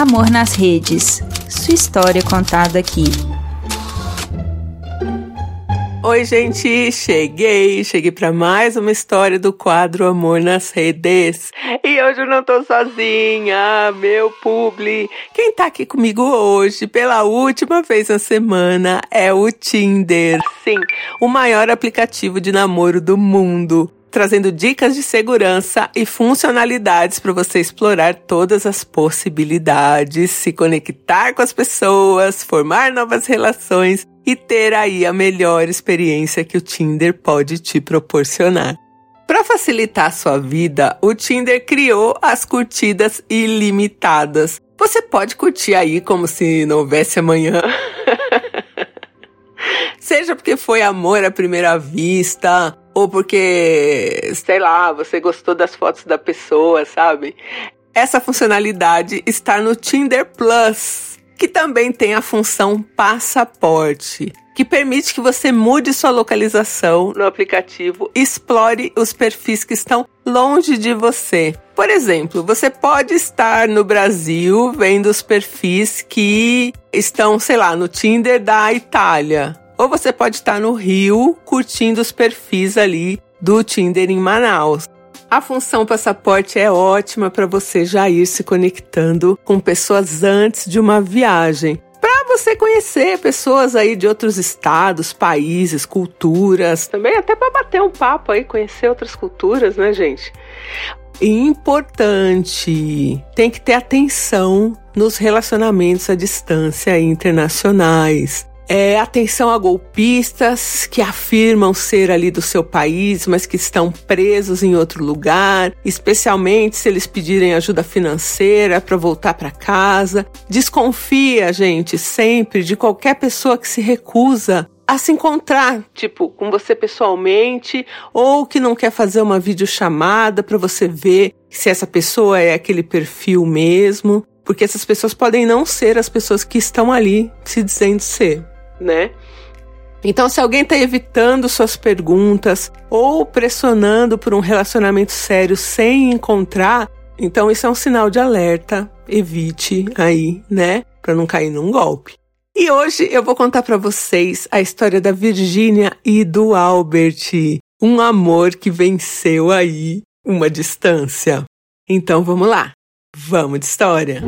Amor nas Redes. Sua história contada aqui. Oi, gente, cheguei, cheguei para mais uma história do quadro Amor nas Redes. E hoje eu não tô sozinha, meu publi. Quem tá aqui comigo hoje, pela última vez na semana, é o Tinder. Sim, o maior aplicativo de namoro do mundo trazendo dicas de segurança e funcionalidades para você explorar todas as possibilidades, se conectar com as pessoas, formar novas relações e ter aí a melhor experiência que o Tinder pode te proporcionar. Para facilitar a sua vida, o Tinder criou as curtidas ilimitadas. Você pode curtir aí como se não houvesse amanhã. Seja porque foi amor à primeira vista, ou porque, sei lá, você gostou das fotos da pessoa, sabe? Essa funcionalidade está no Tinder Plus, que também tem a função passaporte, que permite que você mude sua localização no aplicativo e explore os perfis que estão longe de você. Por exemplo, você pode estar no Brasil vendo os perfis que estão, sei lá, no Tinder da Itália ou você pode estar no Rio curtindo os perfis ali do Tinder em Manaus. A função passaporte é ótima para você já ir se conectando com pessoas antes de uma viagem. Para você conhecer pessoas aí de outros estados, países, culturas. Também até para bater um papo aí, conhecer outras culturas, né, gente? Importante, tem que ter atenção nos relacionamentos à distância internacionais é, atenção a golpistas que afirmam ser ali do seu país, mas que estão presos em outro lugar, especialmente se eles pedirem ajuda financeira para voltar para casa. Desconfia, gente, sempre de qualquer pessoa que se recusa a se encontrar, tipo, com você pessoalmente, ou que não quer fazer uma videochamada para você ver se essa pessoa é aquele perfil mesmo, porque essas pessoas podem não ser as pessoas que estão ali se dizendo ser né? Então, se alguém está evitando suas perguntas ou pressionando por um relacionamento sério sem encontrar, então isso é um sinal de alerta. Evite aí, né? Para não cair num golpe. E hoje eu vou contar para vocês a história da Virgínia e do Albert, um amor que venceu aí uma distância. Então vamos lá, vamos de história.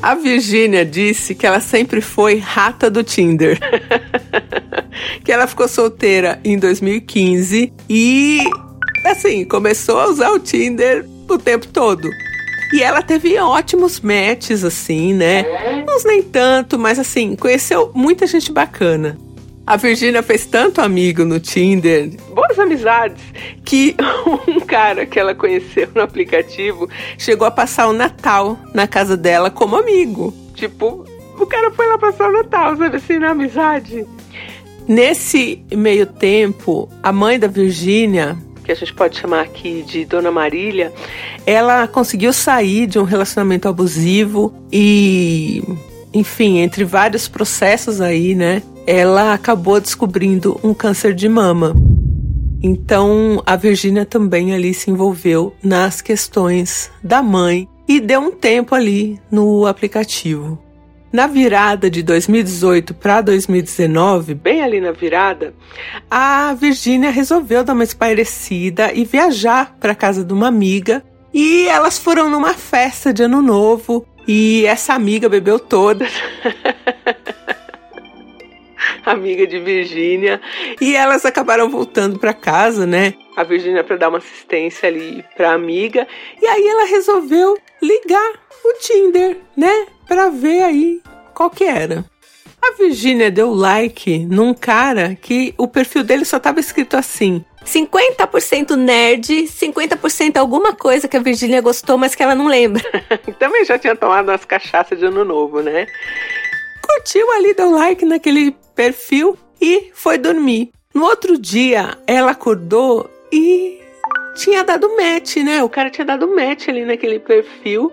A Virgínia disse que ela sempre foi rata do Tinder. que ela ficou solteira em 2015 e, assim, começou a usar o Tinder o tempo todo. E ela teve ótimos matches, assim, né? Uns nem tanto, mas assim, conheceu muita gente bacana. A Virgínia fez tanto amigo no Tinder, boas amizades, que um cara que ela conheceu no aplicativo chegou a passar o Natal na casa dela como amigo. Tipo, o cara foi lá passar o Natal, sabe assim, na amizade. Nesse meio tempo, a mãe da Virgínia, que a gente pode chamar aqui de Dona Marília, ela conseguiu sair de um relacionamento abusivo e, enfim, entre vários processos aí, né? Ela acabou descobrindo um câncer de mama. Então a Virgínia também ali se envolveu nas questões da mãe e deu um tempo ali no aplicativo. Na virada de 2018 para 2019, bem ali na virada, a Virgínia resolveu dar uma espairecida e viajar para casa de uma amiga. E elas foram numa festa de ano novo e essa amiga bebeu todas. amiga de Virgínia, e elas acabaram voltando para casa, né? A Virgínia para dar uma assistência ali para amiga, e aí ela resolveu ligar o Tinder, né? Para ver aí qual que era. A Virgínia deu like num cara que o perfil dele só tava escrito assim: 50% nerd, 50% alguma coisa que a Virgínia gostou, mas que ela não lembra. Também já tinha tomado umas cachaças de ano novo, né? Curtiu ali, deu like naquele perfil e foi dormir. No outro dia, ela acordou e tinha dado match, né? O cara tinha dado match ali naquele perfil.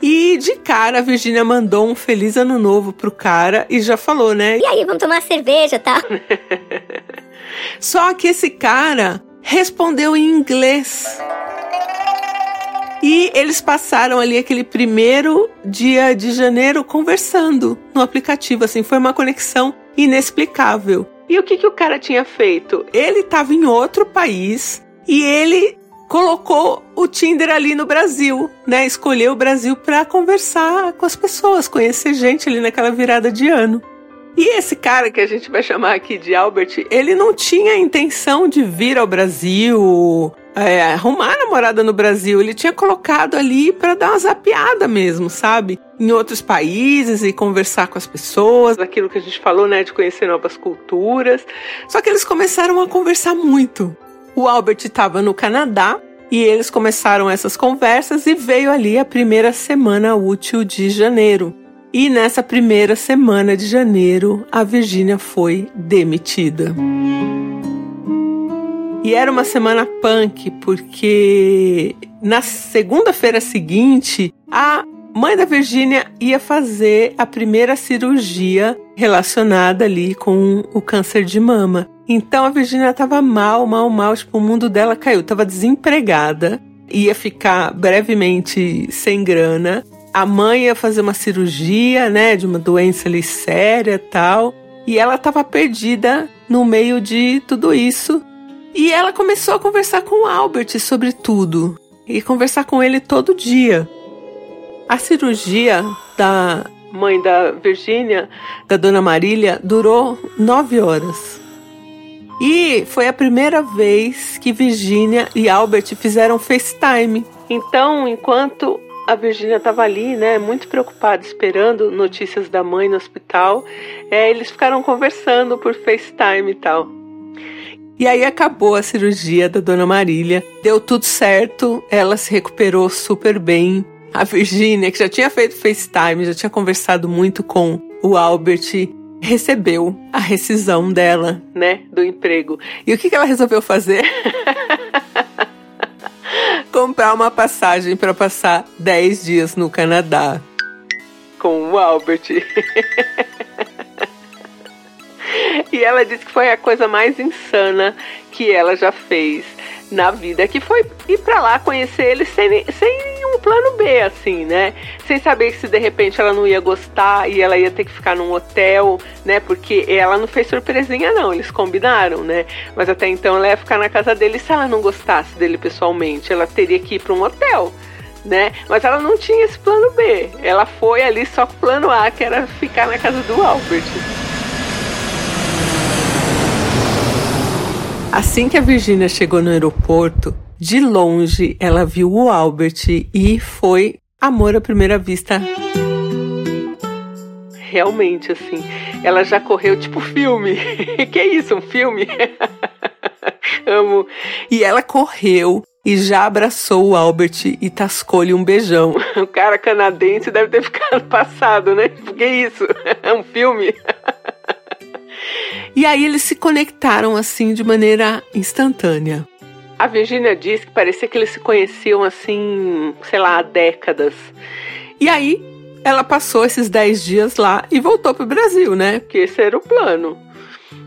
E de cara a Virginia mandou um feliz ano novo pro cara e já falou, né? E aí, vamos tomar cerveja, tá? Só que esse cara respondeu em inglês. E eles passaram ali aquele primeiro dia de janeiro conversando no aplicativo, assim, foi uma conexão inexplicável. E o que, que o cara tinha feito? Ele estava em outro país e ele colocou o Tinder ali no Brasil, né? Escolheu o Brasil para conversar com as pessoas, conhecer gente ali naquela virada de ano. E esse cara que a gente vai chamar aqui de Albert, ele não tinha intenção de vir ao Brasil, é, arrumar namorada no Brasil. Ele tinha colocado ali para dar uma zapiada mesmo, sabe? Em outros países e conversar com as pessoas, aquilo que a gente falou, né? De conhecer novas culturas. Só que eles começaram a conversar muito. O Albert estava no Canadá e eles começaram essas conversas e veio ali a primeira semana útil de janeiro. E nessa primeira semana de janeiro, a Virgínia foi demitida. E era uma semana punk, porque na segunda-feira seguinte, a mãe da Virgínia ia fazer a primeira cirurgia relacionada ali com o câncer de mama. Então a Virgínia estava mal, mal, mal, tipo, o mundo dela caiu, estava desempregada, ia ficar brevemente sem grana a mãe ia fazer uma cirurgia, né, de uma doença ali séria tal, e ela estava perdida no meio de tudo isso. E ela começou a conversar com o Albert sobre tudo e conversar com ele todo dia. A cirurgia da mãe da Virgínia, da dona Marília, durou nove horas. E foi a primeira vez que Virgínia e Albert fizeram FaceTime. Então, enquanto a Virgínia estava ali, né, muito preocupada, esperando notícias da mãe no hospital. É, eles ficaram conversando por FaceTime e tal. E aí acabou a cirurgia da Dona Marília, deu tudo certo, ela se recuperou super bem. A Virgínia, que já tinha feito FaceTime, já tinha conversado muito com o Albert, recebeu a rescisão dela, né, do emprego. E o que, que ela resolveu fazer? comprar uma passagem para passar 10 dias no Canadá com o Albert. e ela disse que foi a coisa mais insana que ela já fez na vida, que foi ir para lá conhecer ele sem, sem nenhum plano B, assim, né? Sem saber se de repente ela não ia gostar e ela ia ter que ficar num hotel, né? Porque ela não fez surpresinha, não, eles combinaram, né? Mas até então ela ia ficar na casa dele se ela não gostasse dele pessoalmente, ela teria que ir para um hotel. Né? Mas ela não tinha esse plano B. Ela foi ali só com o plano A, que era ficar na casa do Albert. Assim que a Virginia chegou no aeroporto, de longe ela viu o Albert e foi amor à primeira vista. Realmente, assim, ela já correu tipo filme. que isso, um filme? Amo. E ela correu e já abraçou o Albert e tascou-lhe um beijão. O cara canadense deve ter ficado passado, né? Que isso? É um filme? E aí eles se conectaram assim de maneira instantânea. A Virginia diz que parecia que eles se conheciam assim, sei lá, há décadas. E aí ela passou esses 10 dias lá e voltou para o Brasil, né? Porque esse era o plano.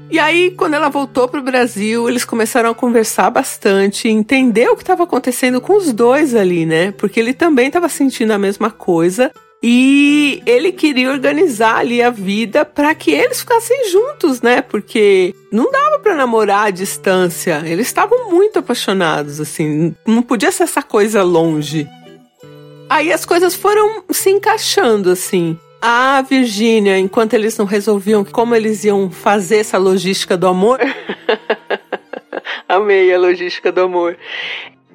E aí, quando ela voltou para o Brasil, eles começaram a conversar bastante, entender o que estava acontecendo com os dois ali, né? Porque ele também estava sentindo a mesma coisa e ele queria organizar ali a vida para que eles ficassem juntos, né? Porque não dava para namorar à distância. Eles estavam muito apaixonados, assim, não podia ser essa coisa longe. Aí as coisas foram se encaixando, assim. A Virgínia, enquanto eles não resolviam como eles iam fazer essa logística do amor. Amei a logística do amor.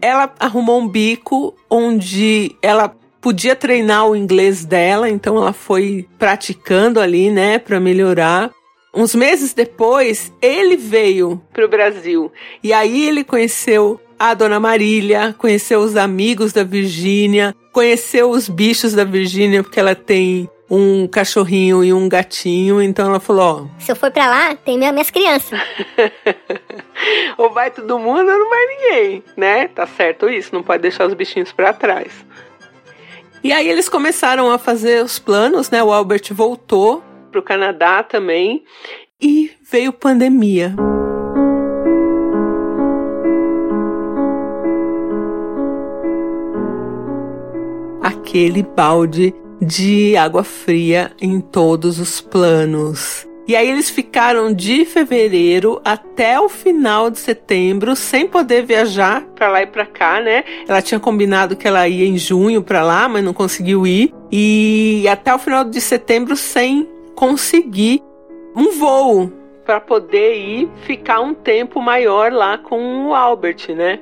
Ela arrumou um bico onde ela podia treinar o inglês dela, então ela foi praticando ali, né, para melhorar. Uns meses depois, ele veio para o Brasil e aí ele conheceu a Dona Marília, conheceu os amigos da Virgínia, conheceu os bichos da Virgínia, porque ela tem um cachorrinho e um gatinho, então ela falou: ó, Se eu for para lá, tem minhas crianças. ou vai todo mundo ou não vai ninguém, né? Tá certo isso, não pode deixar os bichinhos para trás. E aí eles começaram a fazer os planos, né? O Albert voltou para o Canadá também e veio pandemia. aquele balde de água fria em todos os planos. E aí eles ficaram de fevereiro até o final de setembro sem poder viajar para lá e para cá, né? Ela tinha combinado que ela ia em junho para lá, mas não conseguiu ir. E até o final de setembro sem conseguir um voo para poder ir ficar um tempo maior lá com o Albert, né?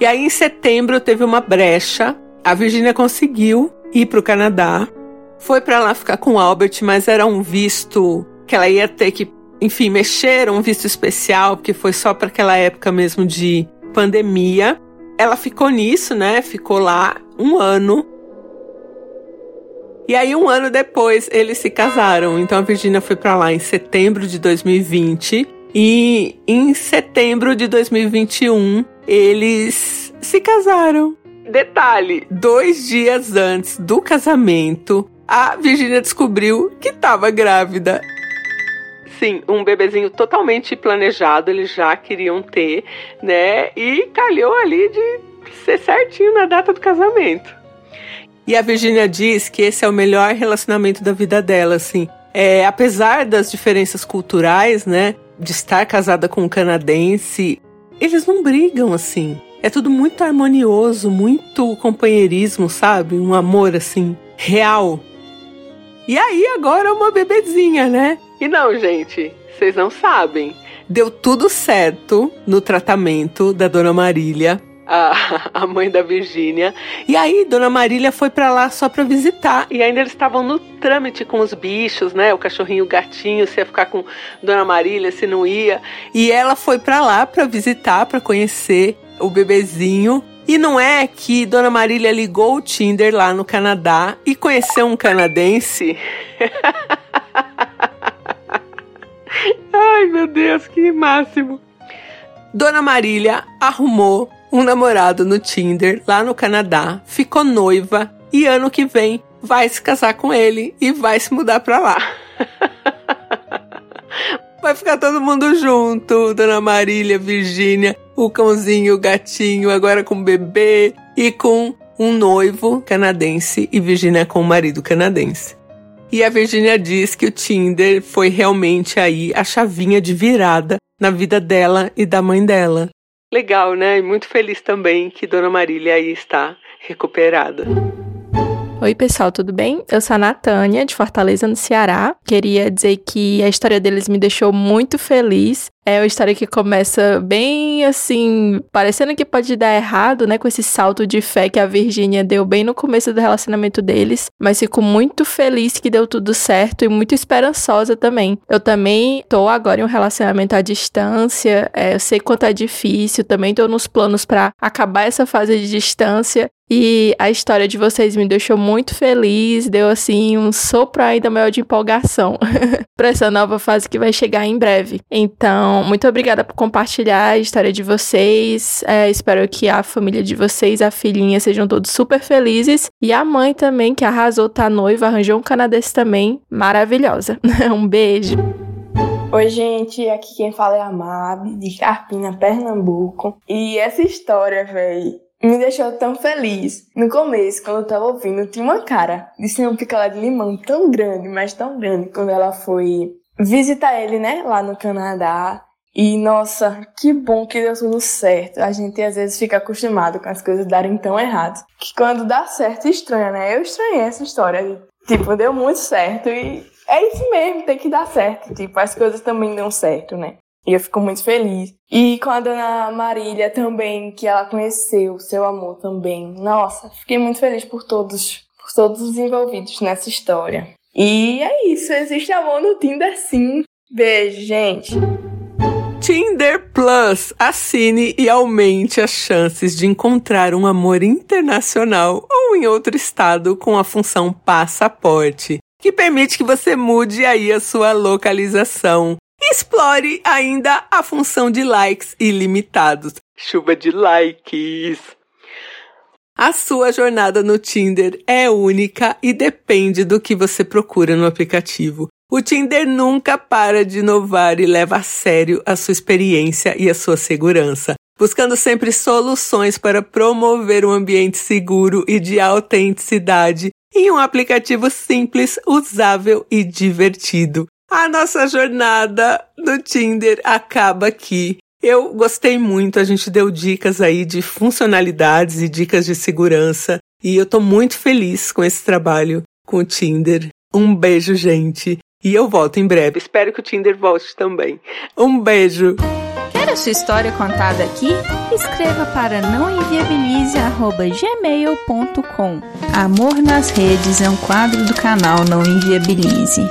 E aí em setembro teve uma brecha. A Virginia conseguiu ir para o Canadá. Foi para lá ficar com o Albert, mas era um visto que ela ia ter que, enfim, mexer, um visto especial, porque foi só para aquela época mesmo de pandemia. Ela ficou nisso, né? Ficou lá um ano. E aí, um ano depois, eles se casaram. Então, a Virginia foi para lá em setembro de 2020. E em setembro de 2021, eles se casaram. Detalhe: dois dias antes do casamento, a Virginia descobriu que estava grávida assim, um bebezinho totalmente planejado, eles já queriam ter, né? E calhou ali de ser certinho na data do casamento. E a Virginia diz que esse é o melhor relacionamento da vida dela, assim. É, apesar das diferenças culturais, né? De estar casada com um canadense, eles não brigam assim. É tudo muito harmonioso, muito companheirismo, sabe? Um amor assim, real. E aí agora uma bebezinha, né? E não, gente, vocês não sabem. Deu tudo certo no tratamento da Dona Marília, a, a mãe da Virgínia. E aí, Dona Marília foi para lá só para visitar. E ainda eles estavam no trâmite com os bichos, né? O cachorrinho, o gatinho, se ia ficar com Dona Marília, se não ia. E ela foi para lá para visitar, para conhecer o bebezinho. E não é que Dona Marília ligou o Tinder lá no Canadá e conheceu um canadense? Ai, meu Deus, que máximo. Dona Marília arrumou um namorado no Tinder lá no Canadá, ficou noiva e ano que vem vai se casar com ele e vai se mudar pra lá. Vai ficar todo mundo junto, Dona Marília, Virgínia, o cãozinho, o gatinho, agora com o bebê e com um noivo canadense e Virgínia com o marido canadense. E a Virginia diz que o Tinder foi realmente aí a chavinha de virada na vida dela e da mãe dela. Legal, né? E muito feliz também que Dona Marília aí está recuperada. Oi, pessoal, tudo bem? Eu sou a Natânia, de Fortaleza, no Ceará. Queria dizer que a história deles me deixou muito feliz. É uma história que começa bem assim, parecendo que pode dar errado, né? Com esse salto de fé que a Virgínia deu bem no começo do relacionamento deles. Mas fico muito feliz que deu tudo certo e muito esperançosa também. Eu também tô agora em um relacionamento à distância. É, eu sei quanto é difícil, também tô nos planos para acabar essa fase de distância. E a história de vocês me deixou muito feliz, deu assim um sopro ainda maior de empolgação para essa nova fase que vai chegar em breve. Então, muito obrigada por compartilhar a história de vocês. É, espero que a família de vocês, a filhinha, sejam todos super felizes. E a mãe também, que arrasou, tá noiva, arranjou um canadense também. Maravilhosa. um beijo. Oi, gente, aqui quem fala é a Mab, de Carpina, Pernambuco. E essa história, velho, me deixou tão feliz. No começo, quando eu tava ouvindo, tinha uma cara de ser um picolé de limão tão grande, mas tão grande, quando ela foi visitar ele, né, lá no Canadá. E nossa, que bom que deu tudo certo. A gente às vezes fica acostumado com as coisas darem tão errado. Que quando dá certo, estranha, né? Eu estranhei essa história. Tipo, deu muito certo e é isso mesmo, tem que dar certo. Tipo, as coisas também dão certo, né? E eu fico muito feliz. E com a dona Marília também, que ela conheceu, seu amor também. Nossa, fiquei muito feliz por todos, por todos os envolvidos nessa história. E é isso, existe amor no Tinder sim. Beijo, gente. Tinder Plus. Assine e aumente as chances de encontrar um amor internacional ou em outro estado com a função passaporte, que permite que você mude aí a sua localização Explore ainda a função de likes ilimitados. Chuva de likes. A sua jornada no Tinder é única e depende do que você procura no aplicativo. O Tinder nunca para de inovar e leva a sério a sua experiência e a sua segurança. buscando sempre soluções para promover um ambiente seguro e de autenticidade em um aplicativo simples, usável e divertido. A nossa jornada no Tinder acaba aqui. Eu gostei muito, a gente deu dicas aí de funcionalidades e dicas de segurança, e eu tô muito feliz com esse trabalho com o Tinder. Um beijo, gente. E eu volto em breve. Espero que o Tinder volte também. Um beijo. Quer a sua história contada aqui? Escreva para nãoenviabilize@gmail.com. Amor nas redes é um quadro do canal Não Enviabilize.